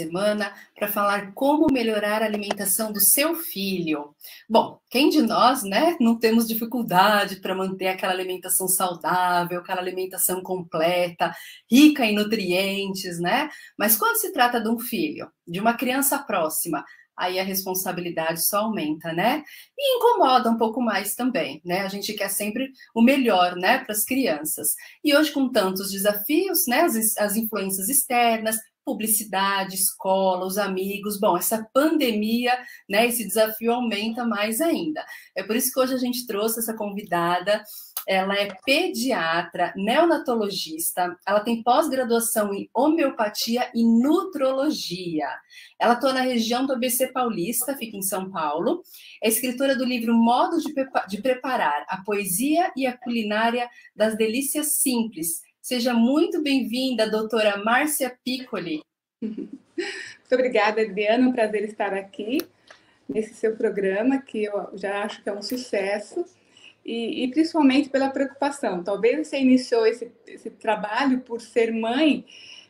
semana para falar como melhorar a alimentação do seu filho. Bom, quem de nós, né, não temos dificuldade para manter aquela alimentação saudável, aquela alimentação completa, rica em nutrientes, né? Mas quando se trata de um filho, de uma criança próxima, aí a responsabilidade só aumenta, né? E incomoda um pouco mais também, né? A gente quer sempre o melhor, né, para as crianças. E hoje, com tantos desafios, né, as, as influências externas, publicidade, escola, os amigos. Bom, essa pandemia, né, esse desafio aumenta mais ainda. É por isso que hoje a gente trouxe essa convidada. Ela é pediatra, neonatologista, ela tem pós-graduação em homeopatia e nutrologia. Ela atua na região do ABC Paulista, fica em São Paulo. É escritora do livro Modo de, de Preparar, a Poesia e a Culinária das Delícias Simples, Seja muito bem-vinda, doutora Márcia Piccoli. Muito obrigada, Adriana. É um prazer estar aqui nesse seu programa, que eu já acho que é um sucesso, e, e principalmente pela preocupação. Talvez você iniciou esse, esse trabalho por ser mãe,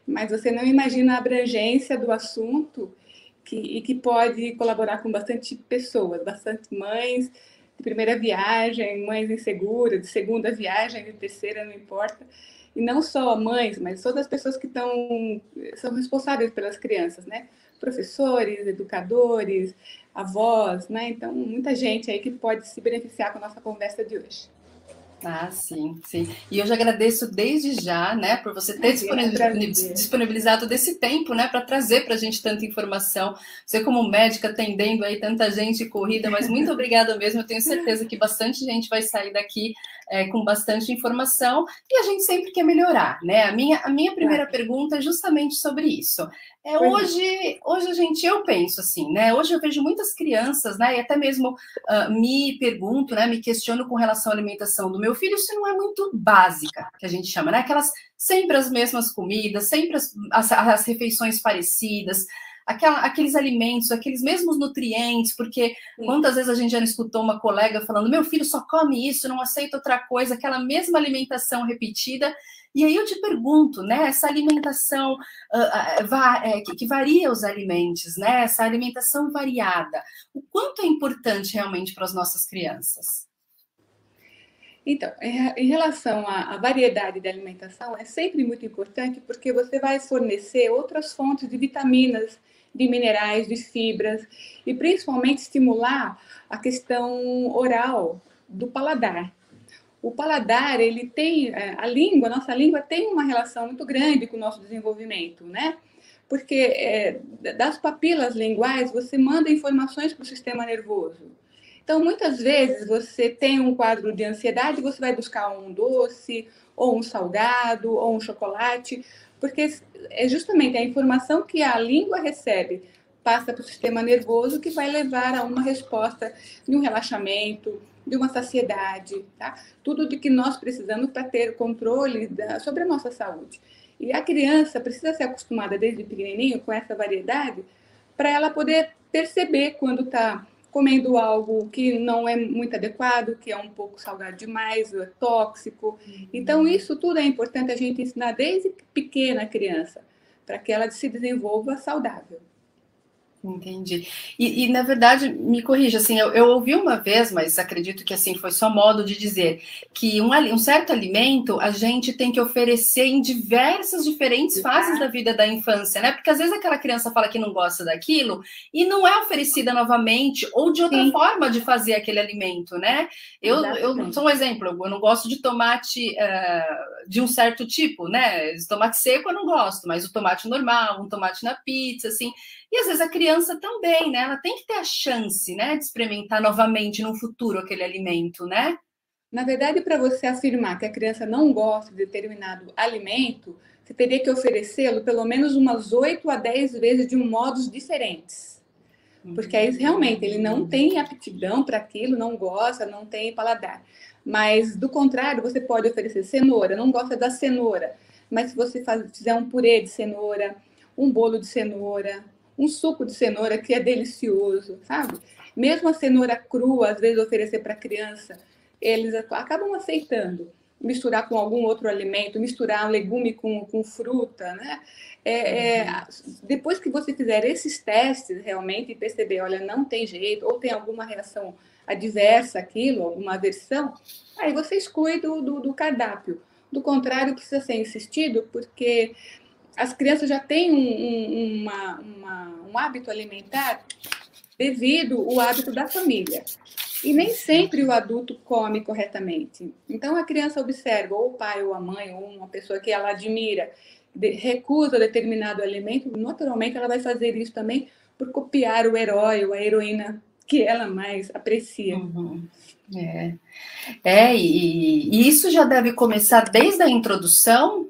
mas você não imagina a abrangência do assunto que, e que pode colaborar com bastante pessoas, bastante mães de primeira viagem, mães inseguras, de segunda viagem, de terceira, não importa e não só mães, mas todas as pessoas que estão são responsáveis pelas crianças, né? Professores, educadores, avós, né? Então, muita gente aí que pode se beneficiar com a nossa conversa de hoje. Ah, sim, sim. E eu já agradeço desde já, né, por você ter disponibilizado desse tempo, né, para trazer para a gente tanta informação. Você como médica atendendo aí tanta gente corrida, mas muito obrigada mesmo. Eu tenho certeza que bastante gente vai sair daqui é, com bastante informação e a gente sempre quer melhorar, né? A minha, a minha primeira pergunta é justamente sobre isso. É, hoje, hoje a gente, eu penso assim, né? Hoje eu vejo muitas crianças, né? E até mesmo uh, me pergunto, né? Me questiono com relação à alimentação do meu filho, se não é muito básica, que a gente chama, né? Aquelas sempre as mesmas comidas, sempre as, as, as refeições parecidas aquela, aqueles alimentos, aqueles mesmos nutrientes, porque Sim. quantas vezes a gente já escutou uma colega falando: meu filho só come isso, não aceita outra coisa, aquela mesma alimentação repetida. E aí eu te pergunto, né, essa alimentação uh, uh, que, que, varia os alimentos, né, essa alimentação variada, o quanto é importante realmente para as nossas crianças? Então, em relação à variedade de alimentação, é sempre muito importante porque você vai fornecer outras fontes de vitaminas de minerais, de fibras e principalmente estimular a questão oral do paladar. O paladar, ele tem é, a língua, a nossa língua tem uma relação muito grande com o nosso desenvolvimento, né? Porque é, das papilas linguais você manda informações para o sistema nervoso. Então, muitas vezes você tem um quadro de ansiedade, você vai buscar um doce, ou um salgado, ou um chocolate, porque é justamente a informação que a língua recebe passa para o sistema nervoso que vai levar a uma resposta de um relaxamento, de uma saciedade, tá? Tudo de que nós precisamos para ter controle da, sobre a nossa saúde. E a criança precisa ser acostumada desde pequenininho com essa variedade para ela poder perceber quando está comendo algo que não é muito adequado, que é um pouco salgado demais, é tóxico. Uhum. Então, isso tudo é importante a gente ensinar desde pequena criança, para que ela se desenvolva saudável. Entendi. E, e, na verdade, me corrija, assim, eu, eu, ouvi uma vez, mas acredito que assim foi só modo de dizer que um, um certo alimento a gente tem que oferecer em diversas diferentes fases da vida da infância, né? Porque às vezes aquela criança fala que não gosta daquilo e não é oferecida novamente ou de outra Sim. forma de fazer aquele alimento, né? Eu, eu sou um exemplo, eu não gosto de tomate uh, de um certo tipo, né? Tomate seco eu não gosto, mas o tomate normal, um tomate na pizza, assim. E às vezes a criança também, né? Ela tem que ter a chance, né, de experimentar novamente no futuro aquele alimento, né? Na verdade, para você afirmar que a criança não gosta de determinado alimento, você teria que oferecê-lo pelo menos umas 8 a 10 vezes de modos diferentes. Porque aí realmente ele não tem aptidão para aquilo, não gosta, não tem paladar. Mas do contrário, você pode oferecer cenoura, não gosta da cenoura, mas se você faz, fizer um purê de cenoura, um bolo de cenoura, um suco de cenoura que é delicioso, sabe? Mesmo a cenoura crua, às vezes oferecer para criança, eles acabam aceitando. misturar com algum outro alimento, misturar um legume com, com fruta, né? É, é, uhum. depois que você fizer esses testes realmente e perceber, olha, não tem jeito, ou tem alguma reação adversa aquilo, alguma aversão, aí você exclui do, do, do cardápio. Do contrário, precisa ser insistido, porque as crianças já têm um, um, uma, uma, um hábito alimentar devido ao hábito da família. E nem sempre o adulto come corretamente. Então a criança observa, ou o pai, ou a mãe, ou uma pessoa que ela admira, recusa determinado alimento, naturalmente ela vai fazer isso também por copiar o herói ou a heroína que ela mais aprecia. Uhum. É, é e, e, isso já deve começar desde a introdução,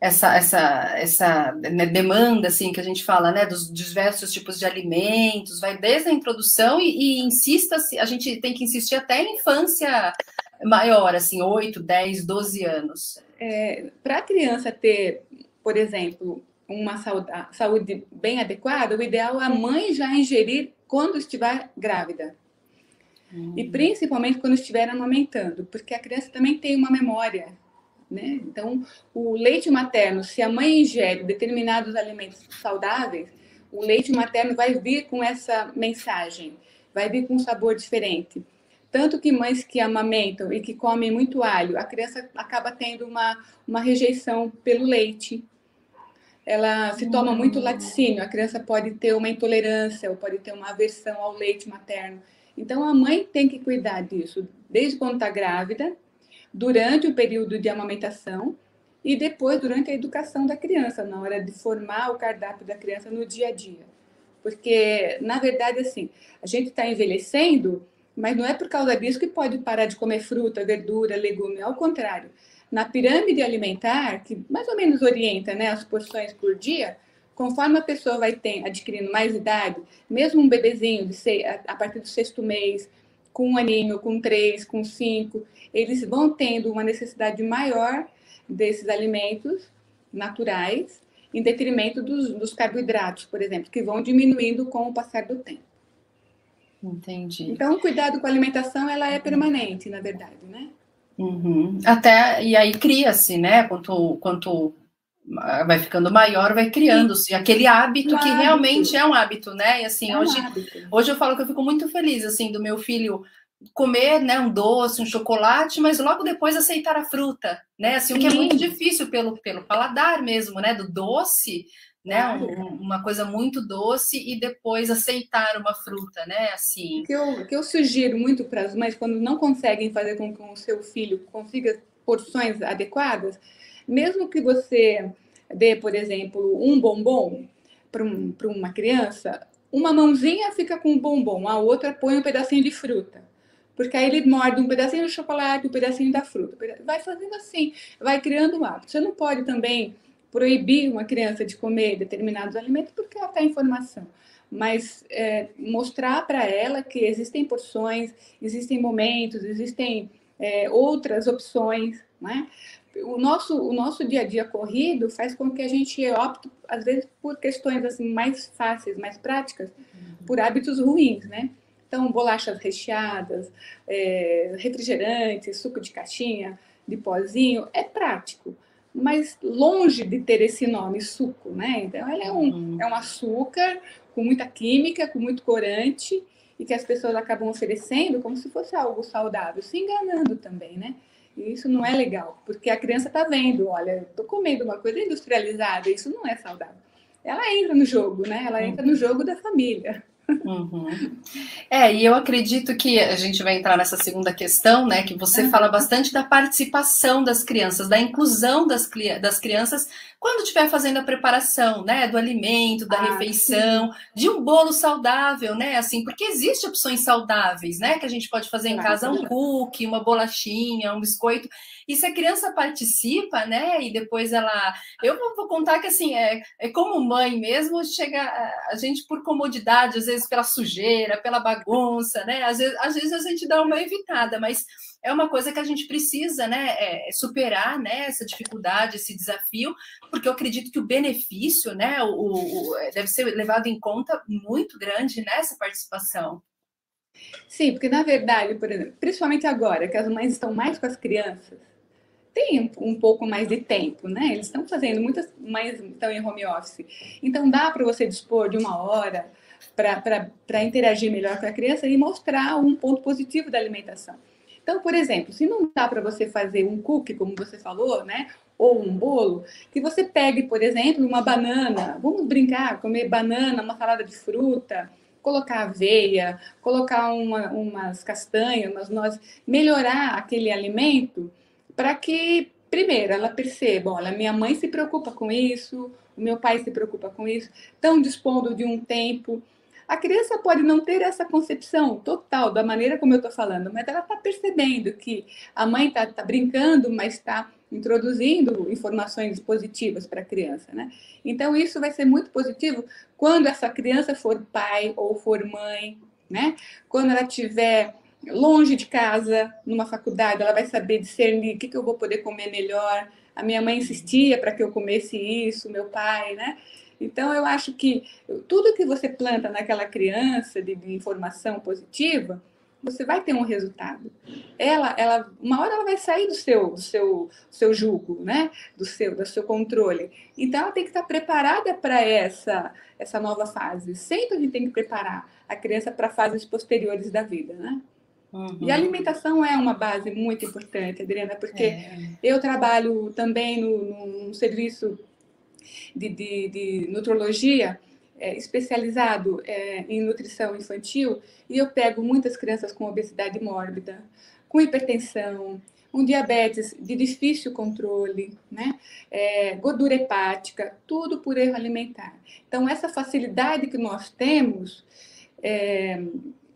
essa, essa, essa né, demanda assim que a gente fala, né, dos diversos tipos de alimentos, vai desde a introdução e, e insista, a gente tem que insistir até em infância maior, assim, 8, 10, 12 anos. É, Para a criança ter, por exemplo, uma saúde bem adequada, o ideal é a mãe já ingerir quando estiver grávida. Hum. E principalmente quando estiver amamentando, porque a criança também tem uma memória. Né? Então, o leite materno, se a mãe ingere determinados alimentos saudáveis, o leite materno vai vir com essa mensagem, vai vir com um sabor diferente. Tanto que mães que amamentam e que comem muito alho, a criança acaba tendo uma, uma rejeição pelo leite, ela se toma muito hum. laticínio, a criança pode ter uma intolerância ou pode ter uma aversão ao leite materno. Então, a mãe tem que cuidar disso desde quando está grávida, durante o período de amamentação e depois durante a educação da criança, na hora de formar o cardápio da criança no dia a dia. Porque, na verdade, assim, a gente está envelhecendo, mas não é por causa disso que pode parar de comer fruta, verdura, legume. Ao contrário, na pirâmide alimentar, que mais ou menos orienta né, as porções por dia, conforme a pessoa vai ter, adquirindo mais idade, mesmo um bebezinho de seis, a, partir do sexto mês, com um aninho, com três, com cinco, eles vão tendo uma necessidade maior desses alimentos naturais, em detrimento dos, dos carboidratos, por exemplo, que vão diminuindo com o passar do tempo. Entendi. Então, o cuidado com a alimentação, ela é permanente, na verdade, né? Uhum. Até, e aí cria-se, né? Quanto, quanto vai ficando maior, vai criando-se aquele hábito que realmente é um hábito, né? E assim, é um hoje, hoje eu falo que eu fico muito feliz, assim, do meu filho comer, né, um doce, um chocolate, mas logo depois aceitar a fruta, né? Assim, o que é muito difícil pelo, pelo paladar mesmo, né? Do doce, né? Um, uma coisa muito doce e depois aceitar uma fruta, né? Assim. O que eu, que eu sugiro muito para as mães quando não conseguem fazer com que o seu filho consiga porções adequadas, mesmo que você dê, por exemplo, um bombom para um, uma criança, uma mãozinha fica com o bombom, a outra põe um pedacinho de fruta. Porque aí ele morde um pedacinho de chocolate, um pedacinho da fruta. Vai fazendo assim, vai criando um hábito. Você não pode também proibir uma criança de comer determinados alimentos porque ela está em formação, mas é, mostrar para ela que existem porções, existem momentos, existem é, outras opções, né? O nosso, o nosso dia a dia corrido faz com que a gente opte, às vezes, por questões assim mais fáceis, mais práticas, uhum. por hábitos ruins, né? Então, bolachas recheadas, é, refrigerantes, suco de caixinha, de pozinho, é prático mas longe de ter esse nome, suco, né? Então, ela é um, uhum. é um açúcar com muita química, com muito corante, e que as pessoas acabam oferecendo como se fosse algo saudável, se enganando também, né? E isso não é legal, porque a criança está vendo, olha, estou comendo uma coisa industrializada, isso não é saudável. Ela entra no jogo, né? Ela entra no jogo da família. Uhum. É, e eu acredito que a gente vai entrar nessa segunda questão, né? Que você uhum. fala bastante da participação das crianças, da inclusão das, das crianças quando estiver fazendo a preparação, né, do alimento, da ah, refeição, sim. de um bolo saudável, né, assim, porque existem opções saudáveis, né, que a gente pode fazer em casa, um cookie, uma bolachinha, um biscoito, e se a criança participa, né, e depois ela, eu vou contar que, assim, é, é como mãe mesmo, chega a gente por comodidade, às vezes pela sujeira, pela bagunça, né, às vezes, às vezes a gente dá uma evitada, mas é uma coisa que a gente precisa né, é, superar né, essa dificuldade, esse desafio, porque eu acredito que o benefício né, o, o, deve ser levado em conta muito grande nessa participação. Sim, porque na verdade, por exemplo, principalmente agora, que as mães estão mais com as crianças, têm um pouco mais de tempo, né? Eles estão fazendo muitas, mais estão em home office. Então dá para você dispor de uma hora para interagir melhor com a criança e mostrar um ponto positivo da alimentação. Então, por exemplo, se não dá para você fazer um cookie, como você falou, né? Ou um bolo, que você pegue, por exemplo, uma banana, vamos brincar, comer banana, uma salada de fruta, colocar aveia, colocar uma, umas castanhas, umas nozes, melhorar aquele alimento para que, primeiro, ela perceba, olha, minha mãe se preocupa com isso, o meu pai se preocupa com isso, estão dispondo de um tempo a criança pode não ter essa concepção total da maneira como eu estou falando, mas ela está percebendo que a mãe está tá brincando, mas está introduzindo informações positivas para a criança, né? Então isso vai ser muito positivo quando essa criança for pai ou for mãe, né? Quando ela tiver longe de casa, numa faculdade, ela vai saber discernir o que, que eu vou poder comer melhor. A minha mãe insistia para que eu comesse isso, meu pai, né? Então, eu acho que tudo que você planta naquela criança de, de, informação positiva, você vai ter um resultado. Ela, ela, uma hora ela vai sair do seu, do seu, seu jugo, né? Do seu, do seu controle. Então, ela tem que estar preparada para essa, essa nova fase. Sempre a gente tem que preparar a criança para fases posteriores da vida, né? Uhum. E a alimentação é uma base muito importante, Adriana, porque é. eu trabalho também no, serviço de, de, de nutrologia é, especializado é, em nutrição infantil e eu pego muitas crianças com obesidade mórbida, com hipertensão, um diabetes de difícil controle, né? É, gordura hepática, tudo por erro alimentar. Então, essa facilidade que nós temos, é,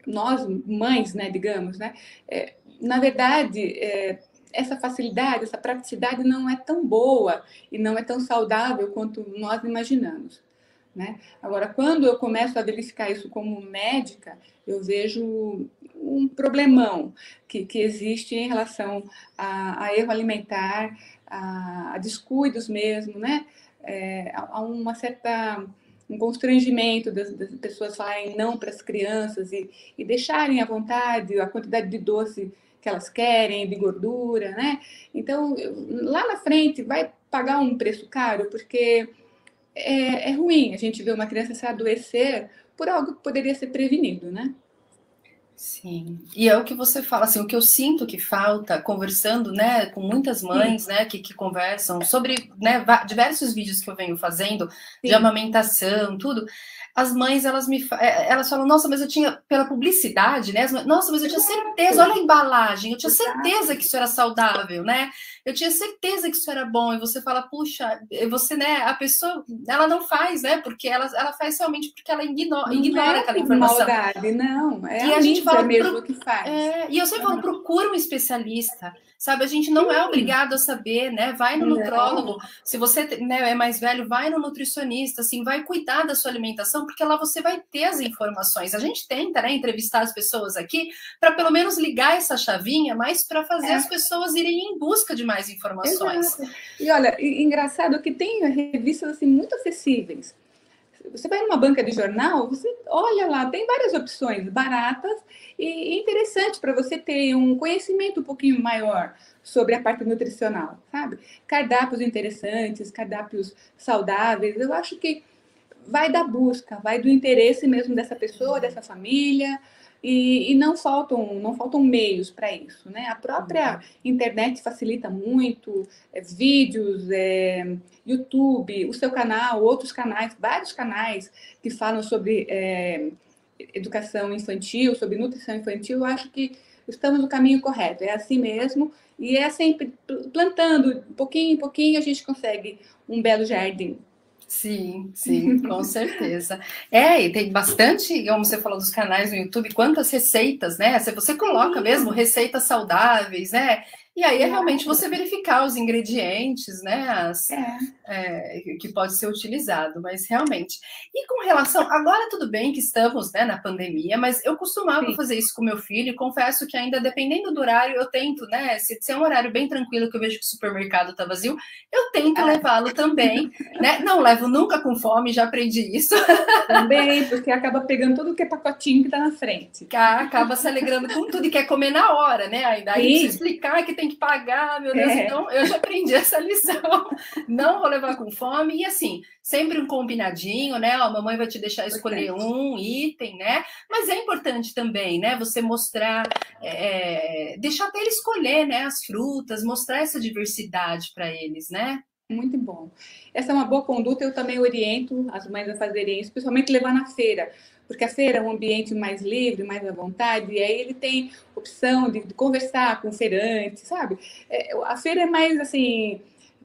nós mães, né, digamos, né, é, na verdade, é, essa facilidade, essa praticidade não é tão boa e não é tão saudável quanto nós imaginamos. Né? Agora, quando eu começo a verificar isso como médica, eu vejo um problemão que, que existe em relação a, a erro alimentar, a, a, descuidos mesmo, né? É, a, a uma certa um constrangimento das, das, pessoas falarem não para as crianças e, e deixarem à vontade a quantidade de doce que elas querem, de gordura, né? Então, lá na frente vai pagar um preço caro, porque é, é ruim a gente ver uma criança se adoecer por algo que poderia ser prevenido, né? Sim, e é o que você fala, assim, o que eu sinto que falta, conversando, né, com muitas mães, Sim. né, que, que conversam sobre, né, diversos vídeos que eu venho fazendo Sim. de amamentação, tudo, as mães elas me é, elas falam, nossa, mas eu tinha pela publicidade, né? Nossa, mas eu tinha certeza, olha a embalagem, eu tinha certeza que isso era saudável, né? Eu tinha certeza que isso era bom. E você fala, puxa, você, né? A pessoa, ela não faz, né? Porque ela, ela faz realmente porque ela ignora, ignora é aquela informação. Maldade, não. É e a, a gente fala mesmo pro, que faz. É, e eu sempre falo, procura um especialista sabe? A gente não é obrigado a saber, né? Vai no nutrólogo. Se você né, é mais velho, vai no nutricionista, assim, vai cuidar da sua alimentação, porque lá você vai ter as informações. A gente tenta, né, entrevistar as pessoas aqui para pelo menos ligar essa chavinha, mas para fazer é. as pessoas irem em busca de mais informações. Exato. E olha, engraçado que tem revistas assim muito acessíveis. Você vai numa banca de jornal, você olha lá, tem várias opções baratas e interessante para você ter um conhecimento um pouquinho maior sobre a parte nutricional, sabe? Cardápios interessantes, cardápios saudáveis. Eu acho que vai da busca, vai do interesse mesmo dessa pessoa, dessa família, e, e, não faltam não faltam meios para isso, né? A própria internet facilita muito, é, vídeos, é, YouTube, o seu canal, outros canais, vários canais que falam sobre é, educação infantil, sobre nutrição infantil. Eu acho que estamos no caminho correto. É assim mesmo e é sempre plantando, pouquinho em pouquinho a gente consegue um belo jardim. Sim, sim, com certeza. É, e tem bastante, como você falou dos canais no YouTube, quantas receitas, né? Você coloca mesmo receitas saudáveis, né? E aí é realmente você verificar os ingredientes, né? As, é. É, que pode ser utilizado, mas realmente. E com relação. Agora tudo bem que estamos né, na pandemia, mas eu costumava Sim. fazer isso com meu filho e confesso que ainda dependendo do horário, eu tento, né? Se, se é um horário bem tranquilo que eu vejo que o supermercado está vazio, eu tento ah. levá-lo também. né? Não levo nunca com fome, já aprendi isso. Também, porque acaba pegando tudo que é pacotinho que está na frente. Acaba se alegrando com tudo e quer comer na hora, né? Ainda aí explicar que tem tem que pagar, meu Deus. É. Então, eu já aprendi essa lição. Não vou levar com fome. E assim, sempre um combinadinho, né? a mamãe vai te deixar escolher um item, né? Mas é importante também, né? Você mostrar, é, deixar até ele escolher, né? As frutas, mostrar essa diversidade para eles, né? Muito bom. Essa é uma boa conduta, eu também oriento as mães a fazerem isso, principalmente levar na feira, porque a feira é um ambiente mais livre, mais à vontade, e aí ele tem opção de, de conversar com o feirante, sabe? É, a feira é mais assim,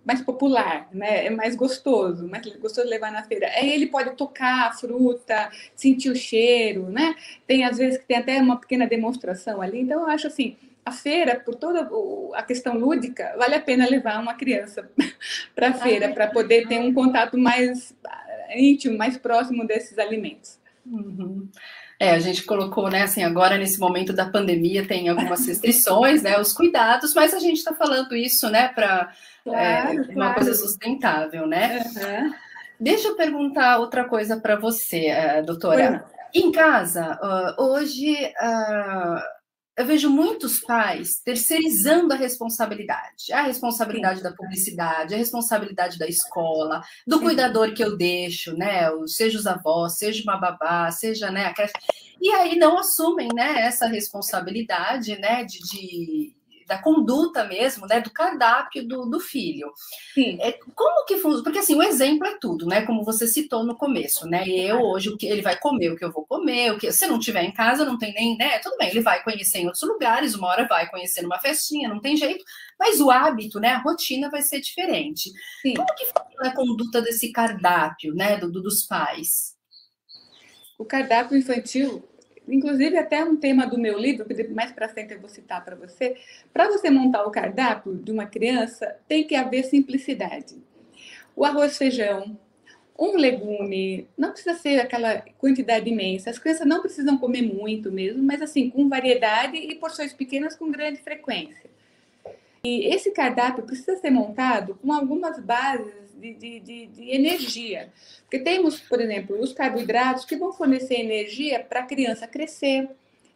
mais popular, né? É mais gostoso, mais gostoso levar na feira. Aí ele pode tocar a fruta, sentir o cheiro, né? Tem às vezes que tem até uma pequena demonstração ali, então eu acho assim, a feira, por toda a questão lúdica, vale a pena levar uma criança para a feira, para poder ter um contato mais íntimo, mais próximo desses alimentos. Uhum. É, a gente colocou, né, assim, agora nesse momento da pandemia tem algumas restrições, né, os cuidados, mas a gente está falando isso, né, para claro, é, claro. uma coisa sustentável, né? Uhum. Deixa eu perguntar outra coisa para você, uh, doutora. Em casa, uh, hoje, uh, eu vejo muitos pais terceirizando a responsabilidade. A responsabilidade da publicidade, a responsabilidade da escola, do cuidador que eu deixo, né? Seja os avós, seja uma babá, seja né, a creche. E aí não assumem né, essa responsabilidade né, de, de da conduta mesmo, né, do cardápio do, do filho. Sim. É, como que funciona? Porque assim, o exemplo é tudo, né, como você citou no começo, né, eu hoje, o que ele vai comer, o que eu vou comer, o que se não tiver em casa, não tem nem, né, tudo bem, ele vai conhecer em outros lugares, uma hora vai conhecer numa festinha, não tem jeito, mas o hábito, né, a rotina vai ser diferente. Sim. Como que funciona a conduta desse cardápio, né, do, do dos pais? O cardápio infantil inclusive até um tema do meu livro, que mais para frente eu vou citar para você. Para você montar o cardápio de uma criança, tem que haver simplicidade. O arroz, feijão, um legume, não precisa ser aquela quantidade imensa. As crianças não precisam comer muito mesmo, mas assim, com variedade e porções pequenas com grande frequência. E esse cardápio precisa ser montado com algumas bases de, de, de, de energia. Porque temos, por exemplo, os carboidratos que vão fornecer energia para a criança crescer,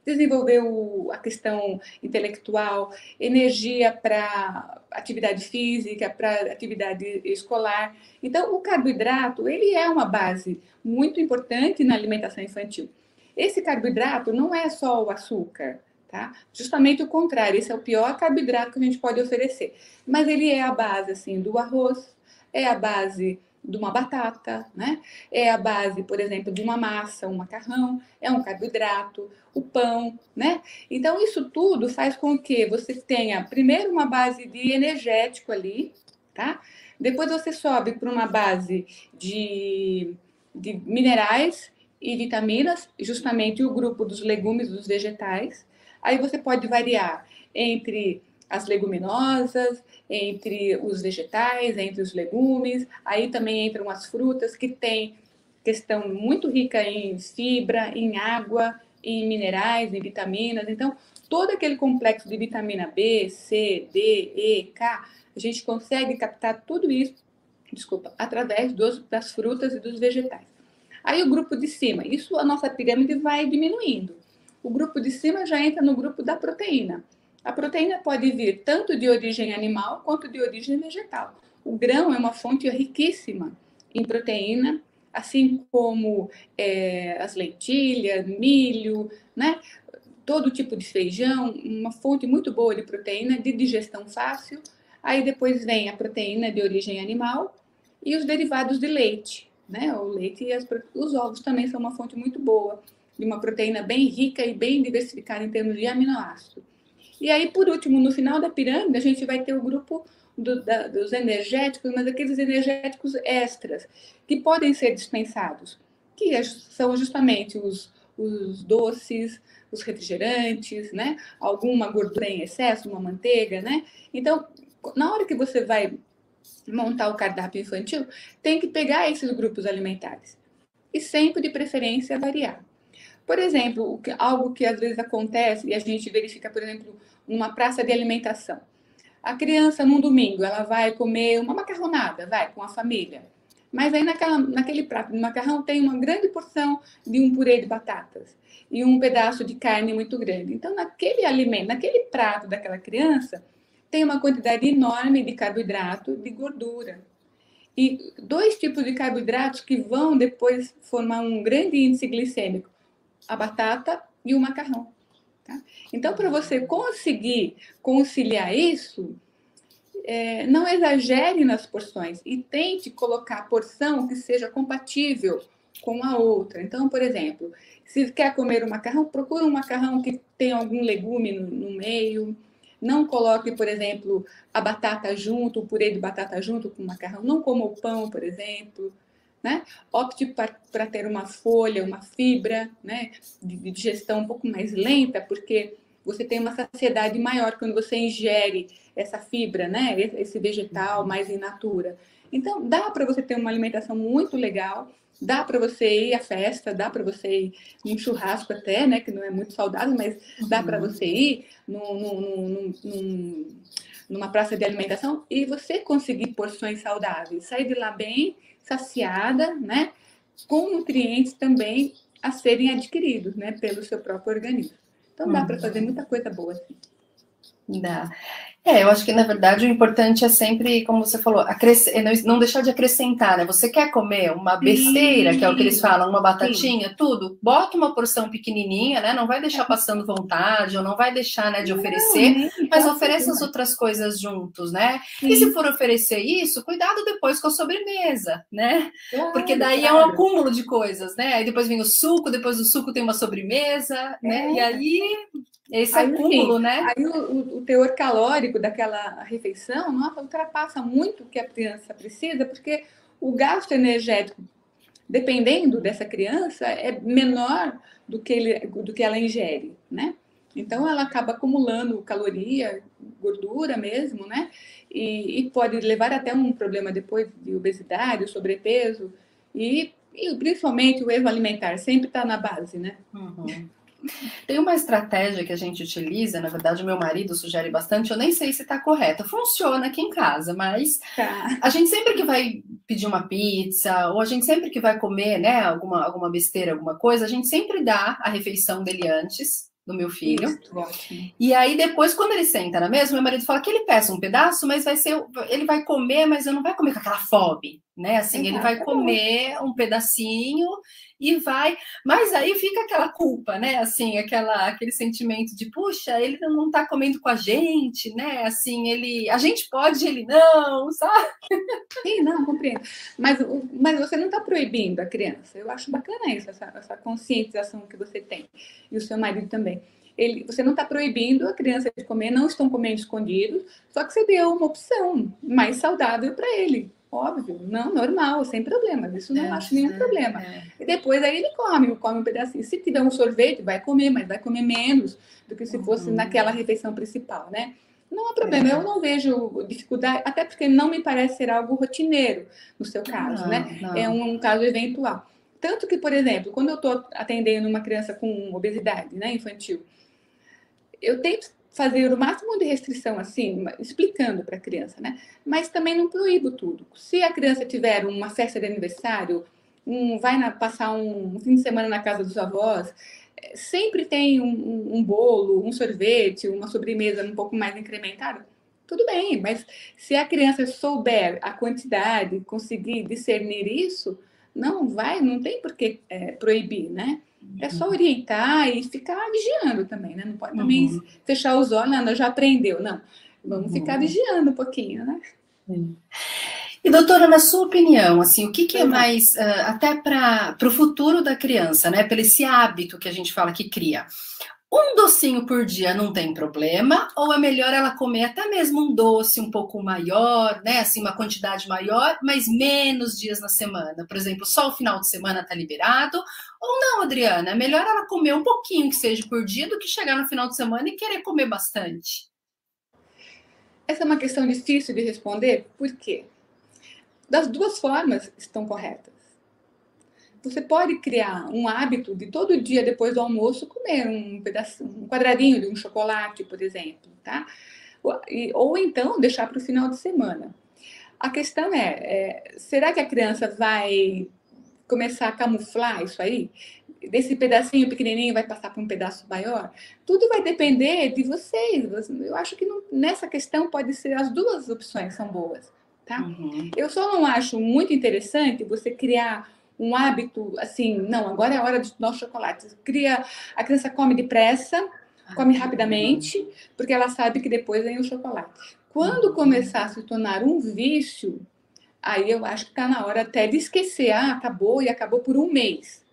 desenvolver o, a questão intelectual, energia para atividade física, para atividade escolar. Então, o carboidrato ele é uma base muito importante na alimentação infantil. Esse carboidrato não é só o açúcar, tá? Justamente o contrário, esse é o pior carboidrato que a gente pode oferecer. Mas ele é a base assim do arroz, é a base de uma batata, né? É a base, por exemplo, de uma massa, um macarrão, é um carboidrato, o pão, né? Então isso tudo faz com que você tenha primeiro uma base de energético ali, tá? Depois você sobe para uma base de, de minerais e vitaminas, justamente o grupo dos legumes, dos vegetais. Aí você pode variar entre as leguminosas, entre os vegetais, entre os legumes. Aí também entram as frutas que têm questão muito rica em fibra, em água, em minerais, em vitaminas. Então, todo aquele complexo de vitamina B, C, D, E, K, a gente consegue captar tudo isso, desculpa, através dos, das frutas e dos vegetais. Aí o grupo de cima, isso a nossa pirâmide vai diminuindo. O grupo de cima já entra no grupo da proteína. A proteína pode vir tanto de origem animal quanto de origem vegetal. O grão é uma fonte riquíssima em proteína, assim como é, as lentilhas, milho, né? todo tipo de feijão, uma fonte muito boa de proteína, de digestão fácil. Aí depois vem a proteína de origem animal e os derivados de leite. Né? O leite e as, os ovos também são uma fonte muito boa, de uma proteína bem rica e bem diversificada em termos de aminoácidos. E aí, por último, no final da pirâmide, a gente vai ter o grupo do, da, dos energéticos, mas aqueles energéticos extras, que podem ser dispensados, que é são justamente os, os doces, os refrigerantes, né? alguma gordura em excesso, uma manteiga, né? Então, na hora que você vai montar o cardápio infantil, tem que pegar esses grupos alimentares e sempre de preferência variar. Por exemplo, algo que às vezes acontece e a gente verifica, por exemplo, numa praça de alimentação. A criança, num domingo, ela vai comer uma macarronada, vai, com a família. Mas aí naquela, naquele prato de macarrão tem uma grande porção de um purê de batatas e um pedaço de carne muito grande. Então, naquele alimento, naquele prato daquela criança, tem uma quantidade enorme de carboidrato, de gordura. E dois tipos de carboidratos que vão depois formar um grande índice glicêmico: a batata e o macarrão. Tá? Então, para você conseguir conciliar isso, é, não exagere nas porções e tente colocar porção que seja compatível com a outra. Então, por exemplo, se quer comer um macarrão, procure um macarrão que tenha algum legume no, no meio. Não coloque, por exemplo, a batata junto, o purê de batata junto com o macarrão. Não coma o pão, por exemplo. Né? Opte para ter uma folha, uma fibra né? de, de digestão um pouco mais lenta, porque você tem uma saciedade maior quando você ingere essa fibra, né? Esse vegetal uhum. mais in natura. Então, dá para você ter uma alimentação muito legal, dá para você ir à festa, dá para você ir num churrasco até, né? Que não é muito saudável, mas dá para uhum. você ir num, num, num, numa praça de alimentação e você conseguir porções saudáveis, sair de lá bem saciada, né? Com nutrientes também a serem adquiridos, né? Pelo seu próprio organismo. Então dá para fazer uhum. muita coisa boa assim. Dá. É, eu acho que na verdade o importante é sempre, como você falou, acresc... não deixar de acrescentar, né? Você quer comer uma besteira, Sim. que é o que eles falam, uma batatinha, Sim. tudo, bota uma porção pequenininha, né? Não vai deixar passando vontade, ou não vai deixar, né, de oferecer, não, mas ofereça as outras coisas juntos, né? Sim. E se for oferecer isso, cuidado depois com a sobremesa, né? Claro, Porque daí claro. é um acúmulo de coisas, né? Aí depois vem o suco, depois do suco tem uma sobremesa, né? É. E aí esse aí, acúmulo, né? Aí o, o, teor calórico daquela refeição, nossa, ultrapassa muito o que a criança precisa, porque o gasto energético, dependendo dessa criança, é menor do que, ele, do que ela ingere, né? Então, ela acaba acumulando caloria, gordura mesmo, né? E, e pode levar até um problema depois de obesidade, sobrepeso e, e principalmente o erro alimentar sempre está na base, né? Uhum. Tem uma estratégia que a gente utiliza, na verdade, o meu marido sugere bastante, eu nem sei se está correta. Funciona aqui em casa, mas tá. a gente sempre que vai pedir uma pizza, ou a gente sempre que vai comer, né, alguma, alguma besteira, alguma coisa, a gente sempre dá a refeição dele antes do meu filho. Isso, e aí depois, quando ele senta na mesa, meu marido fala que ele peça um pedaço, mas vai ser, ele vai comer, mas eu não vai comer com aquela fome, né? Assim, ele vai comer um pedacinho e vai, mas aí fica aquela culpa, né? Assim, aquela aquele sentimento de, puxa, ele não está comendo com a gente, né? Assim, ele, a gente pode, ele não, sabe? Sim, não, compreendo. Mas, mas você não está proibindo a criança. Eu acho bacana isso, essa, essa conscientização que você tem e o seu marido também. Ele, você não está proibindo a criança de comer, não estão comendo escondidos, só que você deu uma opção mais saudável para ele Óbvio, não, normal, sem problemas. Isso não é, acho nenhum é, problema. É. E depois aí ele come, come um pedacinho. Se tiver um sorvete, vai comer, mas vai comer menos do que se fosse uhum. naquela refeição principal, né? Não há problema, é. eu não vejo dificuldade, até porque não me parece ser algo rotineiro no seu caso, né? não, né? Não. É um, um, caso eventual. Tanto que, por exemplo, quando eu estou atendendo uma criança com obesidade né, infantil, eu tento fazer o máximo de restrição assim, explicando para a criança, né? Mas também não proíbo tudo. Se a criança tiver uma festa de aniversário, um, vai na, passar um, um, fim de semana na casa dos avós, eh, sempre tem um, um, bolo, um sorvete, uma sobremesa um pouco mais incrementada. Tudo bem, mas se a criança souber a quantidade, conseguir discernir isso, não vai, não tem por que é, proibir, né? É só orientar e ficar vigiando também, né? Não pode também uhum. fechar os olhos, não, já aprendeu, não. Vamos uhum. ficar vigiando um pouquinho, né? E doutora, na sua opinião, assim, o que, que é mais uh, até para o futuro da criança, né? Pelo esse hábito que a gente fala que cria. Um docinho por dia não tem problema, ou é melhor ela comer até mesmo um doce um pouco maior, né? Assim, uma quantidade maior, mas menos dias na semana. Por exemplo, só o final de semana tá liberado. Ou não, Adriana, é melhor ela comer um pouquinho que seja por dia do que chegar no final de semana e querer comer bastante. Essa é uma questão difícil de responder, por quê? Das duas formas estão corretas você pode criar um hábito de todo dia depois do almoço comer um pedaço, um quadradinho de um chocolate, por exemplo, tá? Ou, ou então deixar para o final de semana. A questão é, é, será que a criança vai começar a camuflar isso aí, desse pedacinho pequenininho vai passar para um pedaço maior, tudo vai depender de vocês. Eu acho que não, nessa questão pode ser as duas opções são boas, tá? Uhum. Eu só não acho muito interessante você criar um hábito assim, não, agora é a hora de tomar chocolate. Cria, a criança come depressa, come rapidamente, porque ela sabe que depois vem o chocolate. Quando uhum. começar a se tornar um vício, aí eu acho que está na hora até de esquecer, ah, acabou e acabou por um mês.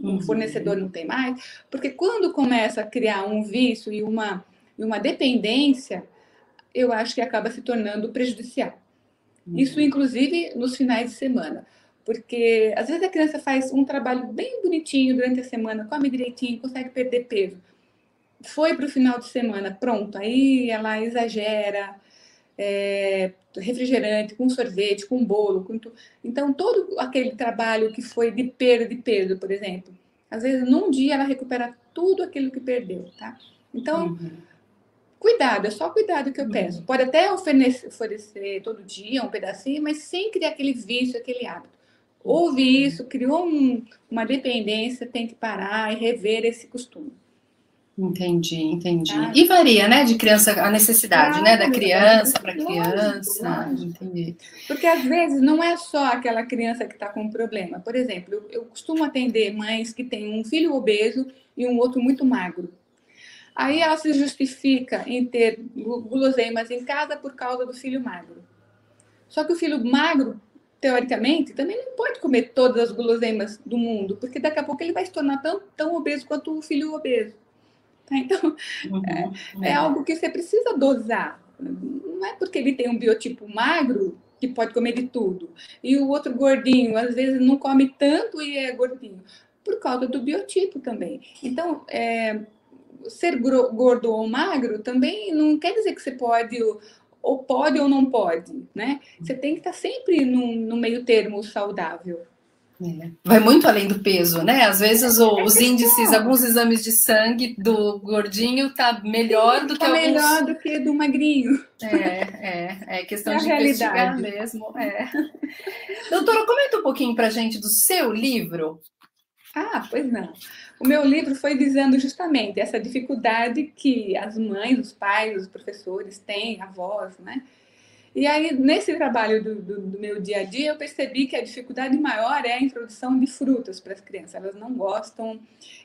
O uhum. fornecedor não tem mais, porque quando começa a criar um vício e uma, e uma dependência, eu acho que acaba se tornando prejudicial. Uhum. Isso, inclusive, nos finais de semana. Porque às vezes a criança faz um trabalho bem bonitinho durante a semana, come direitinho, consegue perder peso. Foi para o final de semana, pronto, aí ela exagera, é, refrigerante, com sorvete, com bolo. Com tu... Então, todo aquele trabalho que foi de perda de peso, por exemplo, às vezes num dia ela recupera tudo aquilo que perdeu, tá? Então, uhum. cuidado, é só cuidado que eu peço. Uhum. Pode até oferecer, oferecer todo dia um pedacinho, mas sem criar aquele vício, aquele hábito ouve isso, criou um, uma dependência, tem que parar e rever esse costume. Entendi, entendi. Ah, e varia, né, de criança, a necessidade, né, da criança para criança. Lógico. Entendi. Porque às vezes não é só aquela criança que está com um problema. Por exemplo, eu, eu costumo atender mães que têm um filho obeso e um outro muito magro. Aí ela se justifica em ter guloseimas em casa por causa do filho magro. Só que o filho magro teoricamente, também não pode comer todas as guloseimas do mundo, porque daqui a pouco ele vai se tornar tão, tão obeso quanto o filho obeso. Tá? Então, uhum, é, é, algo que você precisa dosar. Não é porque ele tem um biotipo magro que pode comer de tudo. E o outro gordinho, às vezes, não come tanto e é gordinho. Por causa do biotipo também. Então, é, ser gordo ou magro também não quer dizer que você pode ou pode ou não pode, né? Você tem que estar sempre no, no meio termo saudável. É. Vai muito além do peso, né? Às vezes o, os índices, alguns exames de sangue do gordinho tá melhor do tá que melhor alguns... do que do magrinho. É, é, é questão é de investigar mesmo. É. Doutora, comenta um pouquinho para gente do seu livro. Ah, pois não. O meu livro foi visando justamente essa dificuldade que as mães, os pais, os professores têm, avós, né? E aí, nesse trabalho do, do, do, meu dia a dia, eu percebi que a dificuldade maior é a introdução de frutas para as crianças. Elas não gostam,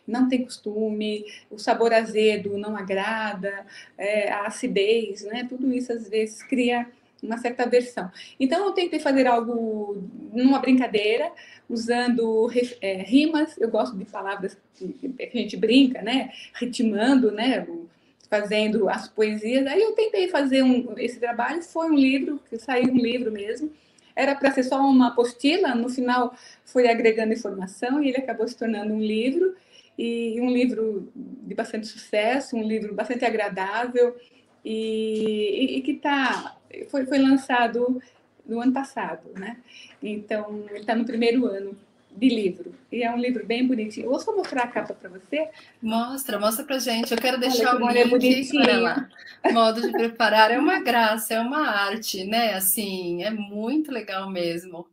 não têm costume, o sabor azedo não agrada, é, a acidez, né? Tudo isso às vezes cria uma certa aversão. Então, eu tentei fazer algo numa brincadeira, usando é, rimas, eu gosto de palavras que, a gente brinca, né? Ritmando, né? Fazendo as poesias. Aí eu tentei fazer um, esse trabalho, foi um livro, que saiu um livro mesmo. Era para ser só uma apostila, no final foi agregando informação e ele acabou se tornando um livro. E um livro de bastante sucesso, um livro bastante agradável e, e, e que está foi, foi lançado no ano passado, né? Então, ele está no primeiro ano de livro. E é um livro bem bonitinho. Eu vou só mostrar a capa para você. Mostra, mostra para gente. Eu quero deixar o link. Olha lá. Modo de preparar é uma graça, é uma arte, né? Assim, é muito legal mesmo.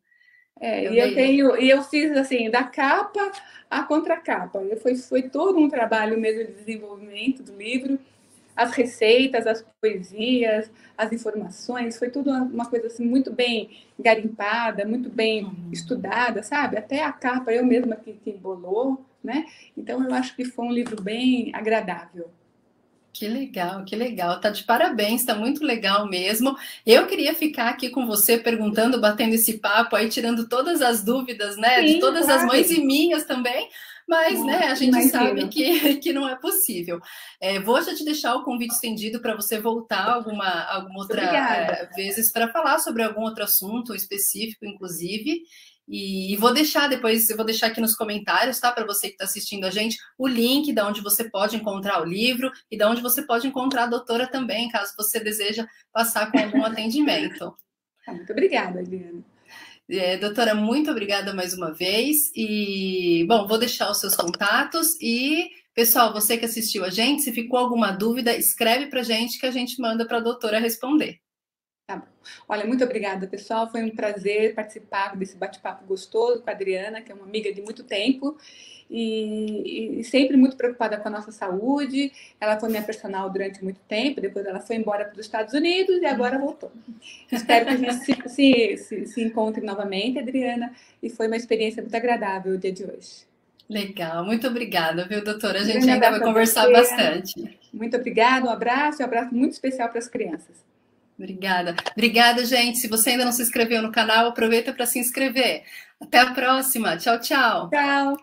É, eu e eu tenho, e eu fiz assim, da capa à contracapa. Foi, foi todo um trabalho mesmo de desenvolvimento do livro as receitas, as poesias, as informações, foi tudo uma coisa assim muito bem garimpada, muito bem uhum. estudada, sabe? Até a capa eu mesma que, que bolou, né? Então eu acho que foi um livro bem agradável. Que legal, que legal. Tá de parabéns, tá muito legal mesmo. Eu queria ficar aqui com você perguntando, batendo esse papo aí, tirando todas as dúvidas, né? Sim, de todas claro. as mães e minhas também, mas né, a gente sabe que, que não é possível. É, vou já te deixar o convite estendido para você voltar alguma, alguma outra é, vezes para falar sobre algum outro assunto específico, inclusive. E, vou deixar depois, eu vou deixar aqui nos comentários, tá? Para você que está assistindo a gente, o link da onde você pode encontrar o livro e da onde você pode encontrar a doutora também, caso você deseja passar com algum atendimento. Muito obrigada, Adriana. É, doutora, muito obrigada mais uma vez. E, bom, vou deixar os seus contatos. E, pessoal, você que assistiu a gente, se ficou alguma dúvida, escreve para a gente que a gente manda para a doutora responder. Tá bom. Olha, muito obrigada, pessoal. Foi um prazer participar desse bate-papo gostoso com a Adriana, que é uma amiga de muito tempo e, e, sempre muito preocupada com a nossa saúde. Ela foi minha personal durante muito tempo, depois ela foi embora para os Estados Unidos e agora voltou. Espero que a gente se, se, se, se encontre novamente, Adriana, e foi uma experiência muito agradável o dia de hoje. Legal, muito obrigada, viu, doutora? A gente ainda vai conversar você. bastante. Muito obrigada, um abraço, um abraço muito especial para as crianças. Obrigada. Obrigada, gente. Se você ainda não se inscreveu no canal, aproveita para se inscrever. Até a próxima. Tchau, tchau. Tchau.